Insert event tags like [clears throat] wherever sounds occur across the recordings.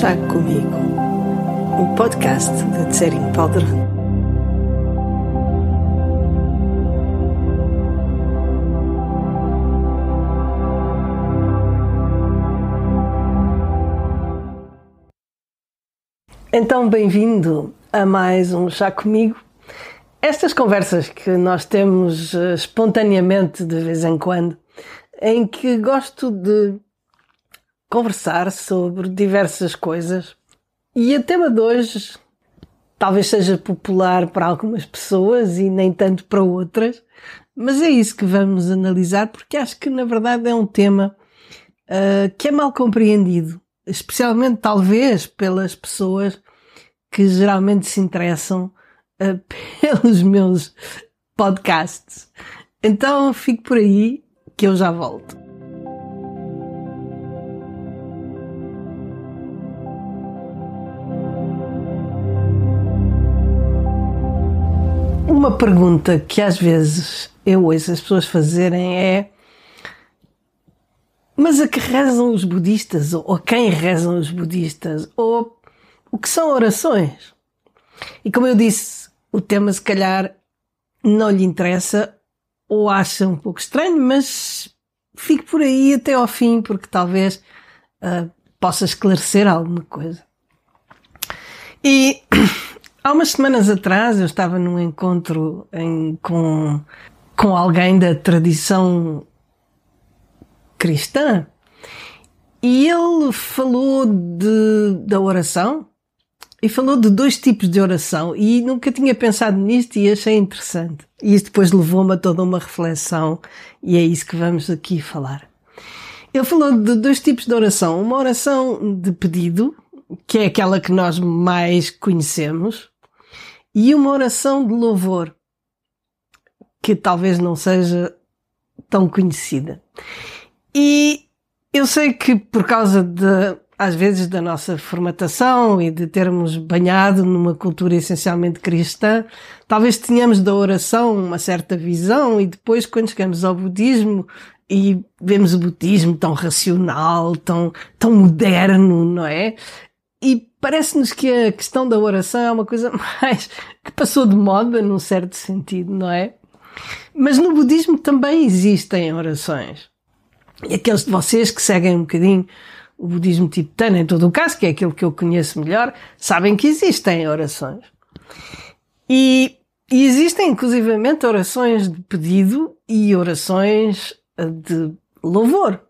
Chá Comigo, um podcast de Tsering Powder. Então, bem-vindo a mais um Chá Comigo. Estas conversas que nós temos uh, espontaneamente de vez em quando, em que gosto de conversar sobre diversas coisas. E o tema de hoje talvez seja popular para algumas pessoas e nem tanto para outras, mas é isso que vamos analisar porque acho que na verdade é um tema uh, que é mal compreendido, especialmente talvez pelas pessoas que geralmente se interessam uh, [laughs] pelos meus podcasts. Então fico por aí que eu já volto. Pergunta que às vezes eu ouço as pessoas fazerem é: Mas a que rezam os budistas? Ou a quem rezam os budistas? Ou o que são orações? E como eu disse, o tema se calhar não lhe interessa ou acha um pouco estranho, mas fique por aí até ao fim, porque talvez uh, possa esclarecer alguma coisa. E [clears throat] Há umas semanas atrás eu estava num encontro em, com, com alguém da tradição cristã e ele falou de, da oração e falou de dois tipos de oração e nunca tinha pensado nisto e achei interessante. E isso depois levou-me a toda uma reflexão e é isso que vamos aqui falar. Ele falou de dois tipos de oração. Uma oração de pedido, que é aquela que nós mais conhecemos, e uma oração de louvor, que talvez não seja tão conhecida. E eu sei que por causa de, às vezes, da nossa formatação e de termos banhado numa cultura essencialmente cristã, talvez tenhamos da oração uma certa visão e depois, quando chegamos ao budismo, e vemos o budismo tão racional, tão, tão moderno, não é? E parece-nos que a questão da oração é uma coisa [laughs] mais que passou de moda num certo sentido, não é? Mas no budismo também existem orações. E aqueles de vocês que seguem um bocadinho o budismo tibetano, em todo o caso, que é aquilo que eu conheço melhor, sabem que existem orações. E, e existem inclusivamente orações de pedido e orações de louvor.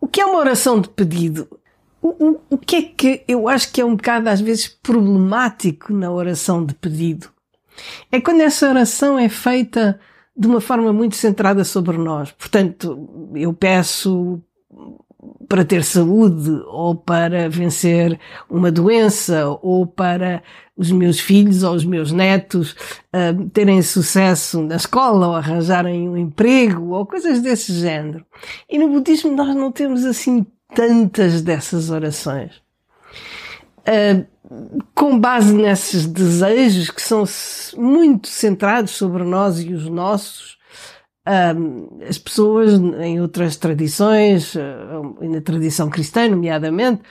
O que é uma oração de pedido? O, o, que é que eu acho que é um bocado às vezes problemático na oração de pedido? É quando essa oração é feita de uma forma muito centrada sobre nós. Portanto, eu peço para ter saúde, ou para vencer uma doença, ou para os meus filhos ou os meus netos uh, terem sucesso na escola, ou arranjarem um emprego, ou coisas desse género. E no budismo nós não temos assim tantas dessas orações. Uh, com base nesses desejos que são muito centrados sobre nós e os nossos, uh, as pessoas em outras tradições, uh, na tradição cristã, nomeadamente,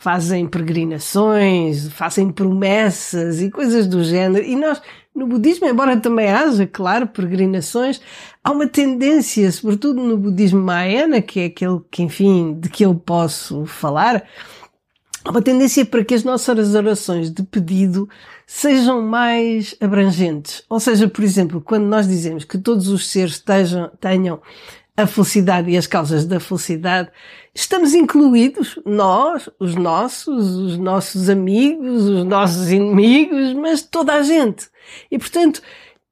fazem peregrinações, fazem promessas e coisas do género. E nós, no budismo, embora também haja, claro, peregrinações, há uma tendência, sobretudo no budismo Mahayana, que é aquele que, enfim, de que eu posso falar, há uma tendência para que as nossas orações de pedido sejam mais abrangentes. Ou seja, por exemplo, quando nós dizemos que todos os seres estejam, tenham a felicidade e as causas da felicidade, estamos incluídos, nós, os nossos, os nossos amigos, os nossos inimigos, mas toda a gente. E portanto,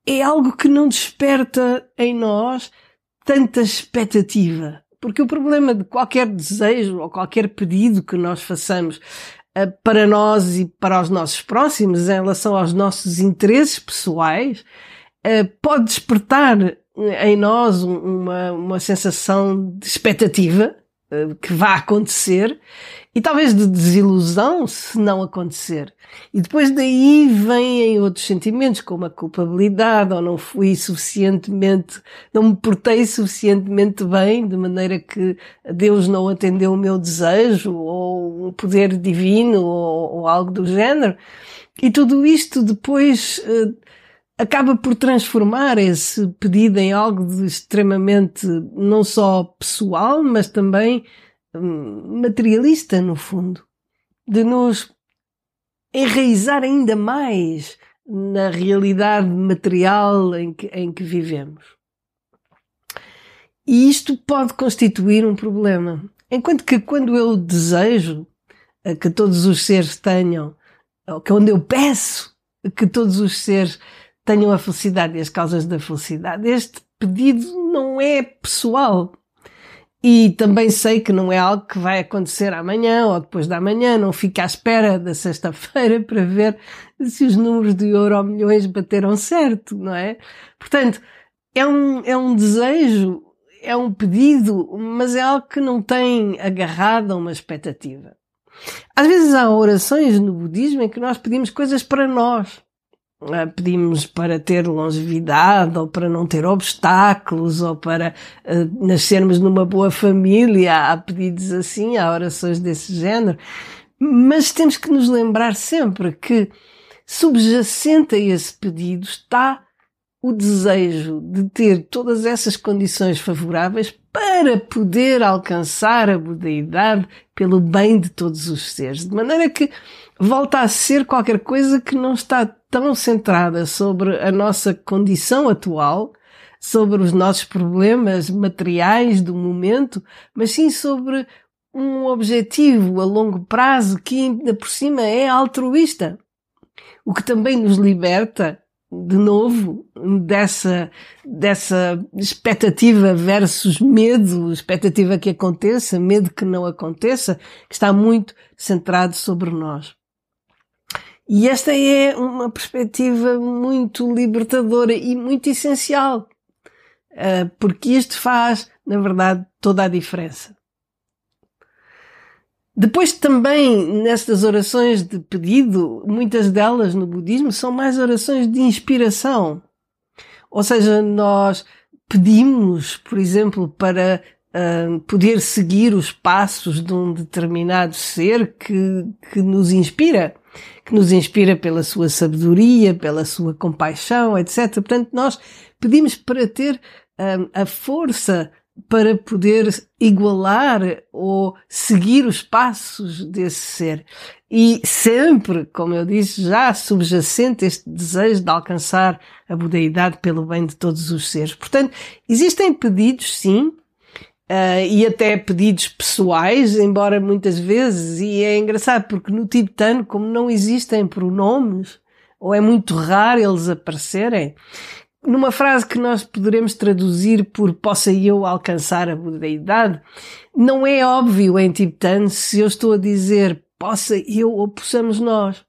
é algo que não desperta em nós tanta expectativa. Porque o problema de qualquer desejo ou qualquer pedido que nós façamos uh, para nós e para os nossos próximos, em relação aos nossos interesses pessoais, uh, pode despertar em nós uma, uma sensação de expectativa uh, que vá acontecer e talvez de desilusão se não acontecer. E depois daí vêm outros sentimentos, como a culpabilidade, ou não fui suficientemente, não me portei suficientemente bem, de maneira que Deus não atendeu o meu desejo, ou um poder divino, ou, ou algo do género. E tudo isto depois uh, acaba por transformar esse pedido em algo de extremamente não só pessoal, mas também hum, materialista, no fundo. De nos enraizar ainda mais na realidade material em que, em que vivemos. E isto pode constituir um problema. Enquanto que quando eu desejo eh, que todos os seres tenham que onde eu peço que todos os seres tenham a felicidade e as causas da felicidade. Este pedido não é pessoal. E também sei que não é algo que vai acontecer amanhã ou depois da manhã, não fico à espera da sexta-feira [laughs] para ver se os números de euro ou milhões bateram certo, não é? Portanto, é um, é um desejo, é um pedido, mas é algo que não tem agarrado a uma expectativa. Às vezes há orações no budismo em que nós pedimos coisas para nós. Ah, pedimos para ter longevidade, ou para não ter obstáculos, ou para uh, nascermos numa boa família. Há pedidos assim, há orações desse género. Mas temos que nos lembrar sempre que subjacente a esse pedido está o desejo de ter todas essas condições favoráveis para poder alcançar a budeidade pelo bem de todos os seres. De maneira que volta a ser qualquer coisa que não está tão centrada sobre a nossa condição atual, sobre os nossos problemas materiais do momento, mas sim sobre um objetivo a longo prazo que ainda por cima é altruísta. O que também nos liberta de novo dessa, dessa expectativa versus medo, expectativa que aconteça, medo que não aconteça, que está muito centrado sobre nós. E esta é uma perspectiva muito libertadora e muito essencial, eh, porque isto faz, na verdade, toda a diferença. Depois também, nestas orações de pedido, muitas delas no budismo são mais orações de inspiração. Ou seja, nós pedimos, por exemplo, para uh, poder seguir os passos de um determinado ser que, que nos inspira, que nos inspira pela sua sabedoria, pela sua compaixão, etc. Portanto, nós pedimos para ter uh, a força para poder igualar ou seguir os passos desse ser. E sempre, como eu disse, já subjacente este desejo de alcançar a budeidade pelo bem de todos os seres. Portanto, existem pedidos, sim, Uh, e até pedidos pessoais, embora muitas vezes, e é engraçado porque no tibetano, como não existem pronomes, ou é muito raro eles aparecerem, numa frase que nós poderemos traduzir por possa eu alcançar a budeidade, não é óbvio em tibetano se eu estou a dizer possa eu ou possamos nós.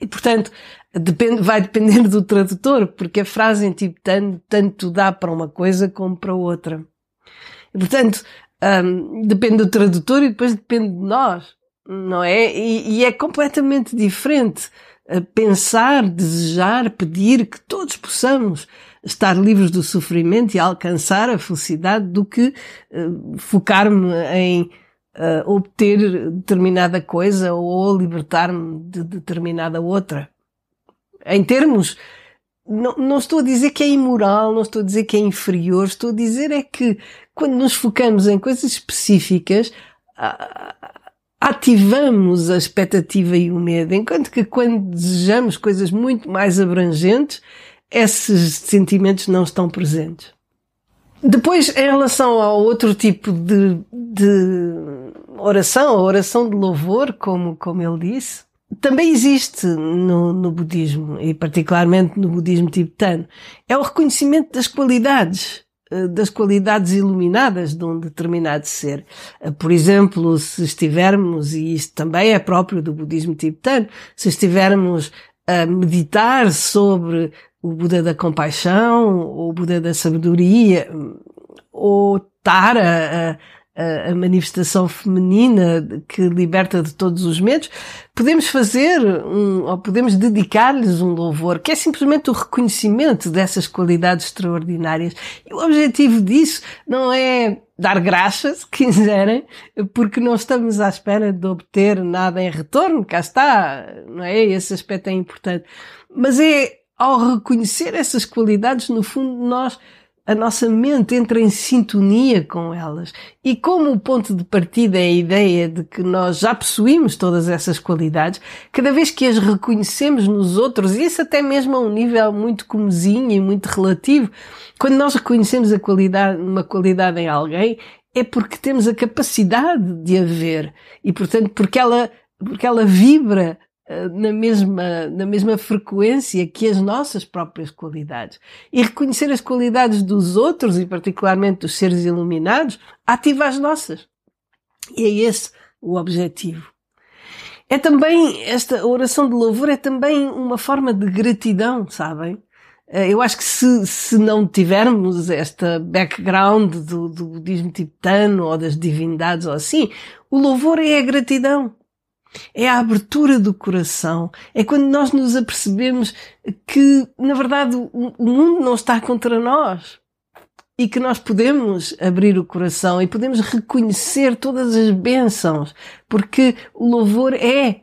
E portanto, depende, vai depender do tradutor, porque a frase em tibetano tanto dá para uma coisa como para outra. Portanto, um, depende do tradutor e depois depende de nós, não é? E, e é completamente diferente pensar, desejar, pedir que todos possamos estar livres do sofrimento e alcançar a felicidade do que uh, focar-me em uh, obter determinada coisa ou libertar-me de determinada outra. Em termos, não, não estou a dizer que é imoral, não estou a dizer que é inferior, estou a dizer é que quando nos focamos em coisas específicas, ativamos a expectativa e o medo, enquanto que quando desejamos coisas muito mais abrangentes, esses sentimentos não estão presentes. Depois, em relação ao outro tipo de, de oração, a oração de louvor, como, como ele disse, também existe no, no budismo, e particularmente no budismo tibetano. É o reconhecimento das qualidades eh, das qualidades iluminadas de um determinado ser. Eh, por exemplo, se estivermos, e isto também é próprio do budismo tibetano, se estivermos a meditar sobre o Buda da compaixão, ou o Buda da sabedoria, ou estar a, manifestação feminina que liberta de todos os medos, podemos fazer um, ou podemos dedicar-lhes um louvor, que é simplesmente o reconhecimento dessas qualidades extraordinárias. E o objetivo disso não é dar graças, [laughs] se quiserem, porque não estamos à espera de obter nada em retorno, cá está, não é? Esse aspecto é importante. Mas é ao reconhecer essas qualidades, no fundo, nós a nossa mente entra em sintonia com elas. E como o ponto de partida é a ideia de que nós já possuímos todas essas qualidades, cada vez que as reconhecemos nos outros, e isso até mesmo a um nível muito comezinho e muito relativo, quando nós reconhecemos a qualidade, uma qualidade em alguém, é porque temos a capacidade de a ver. E portanto, porque ela, porque ela vibra na mesma, na mesma frequência que as nossas próprias qualidades. E reconhecer as qualidades dos outros, e particularmente dos seres iluminados, ativa as nossas. E é esse o objetivo. É também, esta oração de louvor é também uma forma de gratidão, sabem? Eh, eu acho que se, se não tivermos esta background do, do budismo tibetano ou das divindades ou assim, o louvor é a gratidão. É a abertura do coração. É quando nós nos apercebemos que, na verdade, o mundo não está contra nós. E que nós podemos abrir o coração e podemos reconhecer todas as bênçãos. Porque o louvor é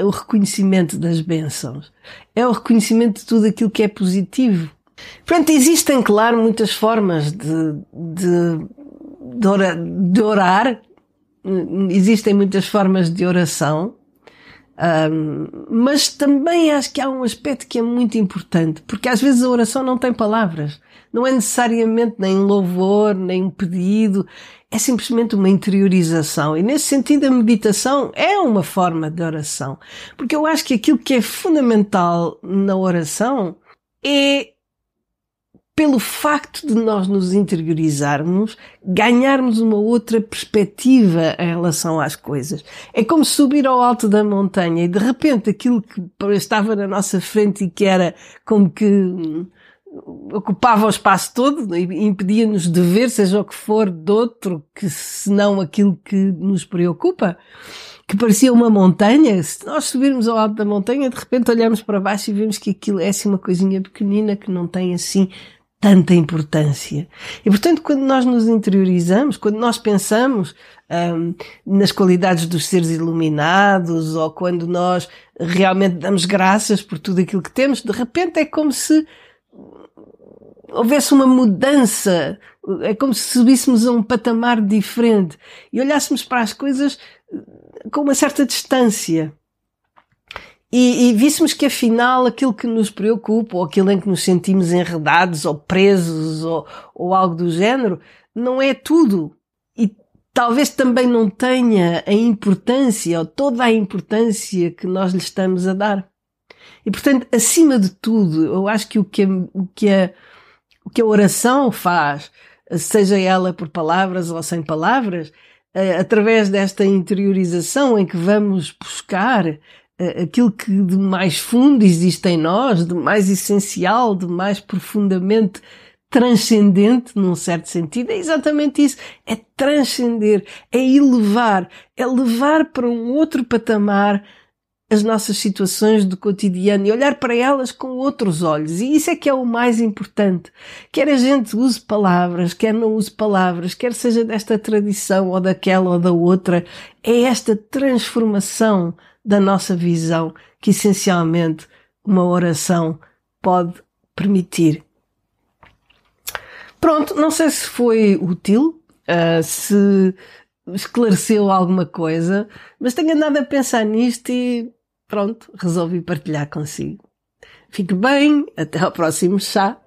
o reconhecimento das bênçãos. É o reconhecimento de tudo aquilo que é positivo. Portanto, existem, claro, muitas formas de, de, de, orar, de orar existem muitas formas de oração, um, mas também acho que há um aspecto que é muito importante, porque às vezes a oração não tem palavras. Não é necessariamente nem louvor, nem um pedido, é simplesmente uma interiorização. E nesse sentido a meditação é uma forma de oração. Porque eu acho que aquilo que é fundamental na oração é pelo facto de nós nos interiorizarmos, ganharmos uma outra perspectiva em relação às coisas. É como subir ao alto da montanha e de repente aquilo que estava na nossa frente e que era como que hum, ocupava o espaço todo e impedia-nos de ver, seja o que for, de outro que senão aquilo que nos preocupa que parecia uma montanha, se nós subirmos ao alto da montanha, de repente olhamos para baixo e vemos que aquilo é assim uma coisinha pequenina que não tem assim tanta importância. E portanto, quando nós nos interiorizamos, quando nós pensamos um, nas qualidades dos seres iluminados, ou quando nós realmente damos graças por tudo aquilo que temos, de repente é como se houvesse uma mudança, é como se subíssemos a um patamar diferente e olhássemos para as coisas com uma certa distância. E, e víssemos que afinal aquilo que nos preocupa, ou aquilo em que nos sentimos enredados, ou presos, ou, ou algo do género, não é tudo. E talvez também não tenha a importância, ou toda a importância que nós lhe estamos a dar. E portanto, acima de tudo, eu acho que o que o que a, o que a oração faz, seja ela por palavras ou sem palavras, eh, através desta interiorização em que vamos buscar aquilo que de mais fundo existe em nós, de mais essencial, de mais profundamente transcendente, num certo sentido, é exatamente isso. É transcender, é elevar, é levar para um outro patamar as nossas situações do cotidiano e olhar para elas com outros olhos. E isso é que é o mais importante. Quer a gente use palavras, quer não use palavras, quer seja desta tradição ou daquela ou da outra, é esta transformação da nossa visão que essencialmente uma oração pode permitir. Pronto, não sei se foi útil, uh, se esclareceu alguma coisa, mas tenho andado a pensar nisto e pronto, resolvi partilhar consigo. Fique bem, até ao próximo chá.